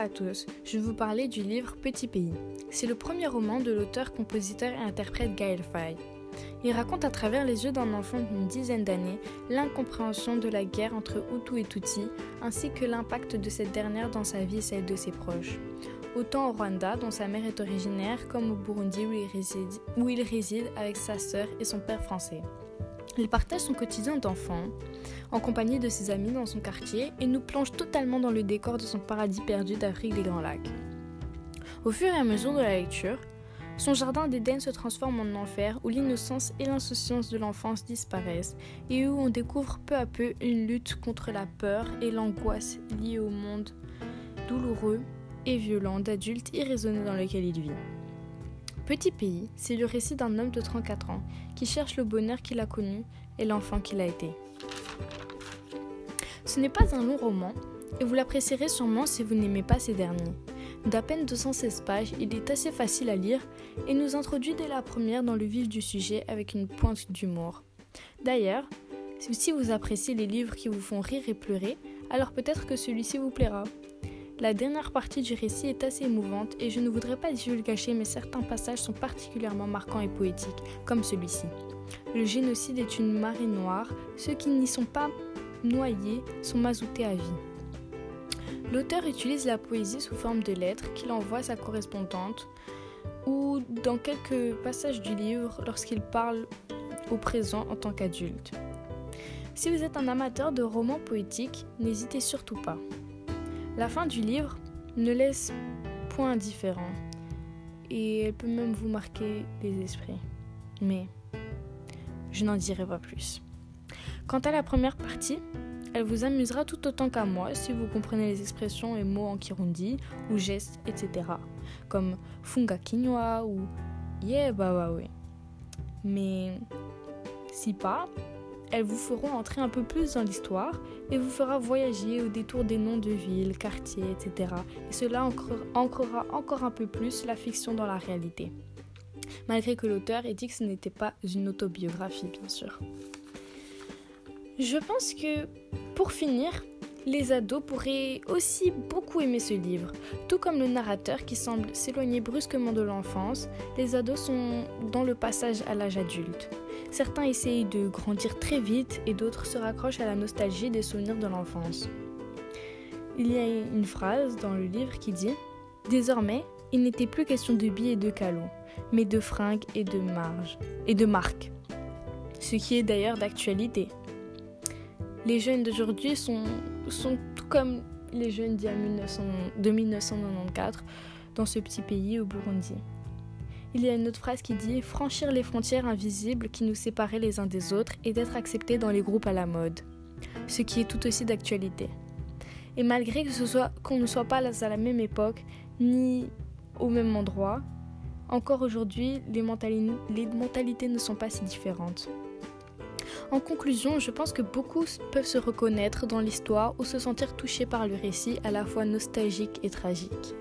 à tous, je vais vous parler du livre Petit Pays. C'est le premier roman de l'auteur, compositeur et interprète Gaël Faye. Il raconte à travers les yeux d'un enfant d'une dizaine d'années l'incompréhension de la guerre entre Hutu et Tutsi, ainsi que l'impact de cette dernière dans sa vie et celle de ses proches. Autant au Rwanda, dont sa mère est originaire, comme au Burundi où il réside, avec sa sœur et son père français. Il partage son quotidien d'enfant en compagnie de ses amis dans son quartier et nous plonge totalement dans le décor de son paradis perdu d'Afrique des Grands Lacs. Au fur et à mesure de la lecture, son jardin d'Éden se transforme en enfer où l'innocence et l'insouciance de l'enfance disparaissent et où on découvre peu à peu une lutte contre la peur et l'angoisse liées au monde douloureux et violent d'adultes irraisonnés dans lequel il vit. Petit pays, c'est le récit d'un homme de 34 ans qui cherche le bonheur qu'il a connu et l'enfant qu'il a été. Ce n'est pas un long roman, et vous l'apprécierez sûrement si vous n'aimez pas ces derniers. D'à peine 216 pages, il est assez facile à lire et nous introduit dès la première dans le vif du sujet avec une pointe d'humour. D'ailleurs, si vous appréciez les livres qui vous font rire et pleurer, alors peut-être que celui-ci vous plaira. La dernière partie du récit est assez émouvante et je ne voudrais pas cacher, mais certains passages sont particulièrement marquants et poétiques, comme celui-ci. Le génocide est une marée noire, ceux qui n'y sont pas noyés sont mazoutés à vie. L'auteur utilise la poésie sous forme de lettres qu'il envoie à sa correspondante ou dans quelques passages du livre lorsqu'il parle au présent en tant qu'adulte. Si vous êtes un amateur de romans poétiques, n'hésitez surtout pas. La fin du livre ne laisse point indifférent et elle peut même vous marquer les esprits. Mais je n'en dirai pas plus. Quant à la première partie, elle vous amusera tout autant qu'à moi si vous comprenez les expressions et mots en kirundi ou gestes, etc. Comme funga quinoa ou yeah bah oui. Mais si pas, elles vous feront entrer un peu plus dans l'histoire et vous fera voyager au détour des noms de villes, quartiers, etc. Et cela ancrera encore un peu plus la fiction dans la réalité. Malgré que l'auteur ait dit que ce n'était pas une autobiographie, bien sûr. Je pense que pour finir, les ados pourraient aussi beaucoup aimer ce livre. Tout comme le narrateur qui semble s'éloigner brusquement de l'enfance, les ados sont dans le passage à l'âge adulte. Certains essayent de grandir très vite et d'autres se raccrochent à la nostalgie des souvenirs de l'enfance. Il y a une phrase dans le livre qui dit Désormais, il n'était plus question de billets et de calots, mais de fringues et de marge et de marques. Ce qui est d'ailleurs d'actualité les jeunes d'aujourd'hui sont, sont tout comme les jeunes d'il de 1994 dans ce petit pays au Burundi. Il y a une autre phrase qui dit Franchir les frontières invisibles qui nous séparaient les uns des autres et d'être acceptés dans les groupes à la mode. Ce qui est tout aussi d'actualité. Et malgré que ce soit qu'on ne soit pas à la même époque ni au même endroit, encore aujourd'hui, les, les mentalités ne sont pas si différentes. En conclusion, je pense que beaucoup peuvent se reconnaître dans l'histoire ou se sentir touchés par le récit à la fois nostalgique et tragique.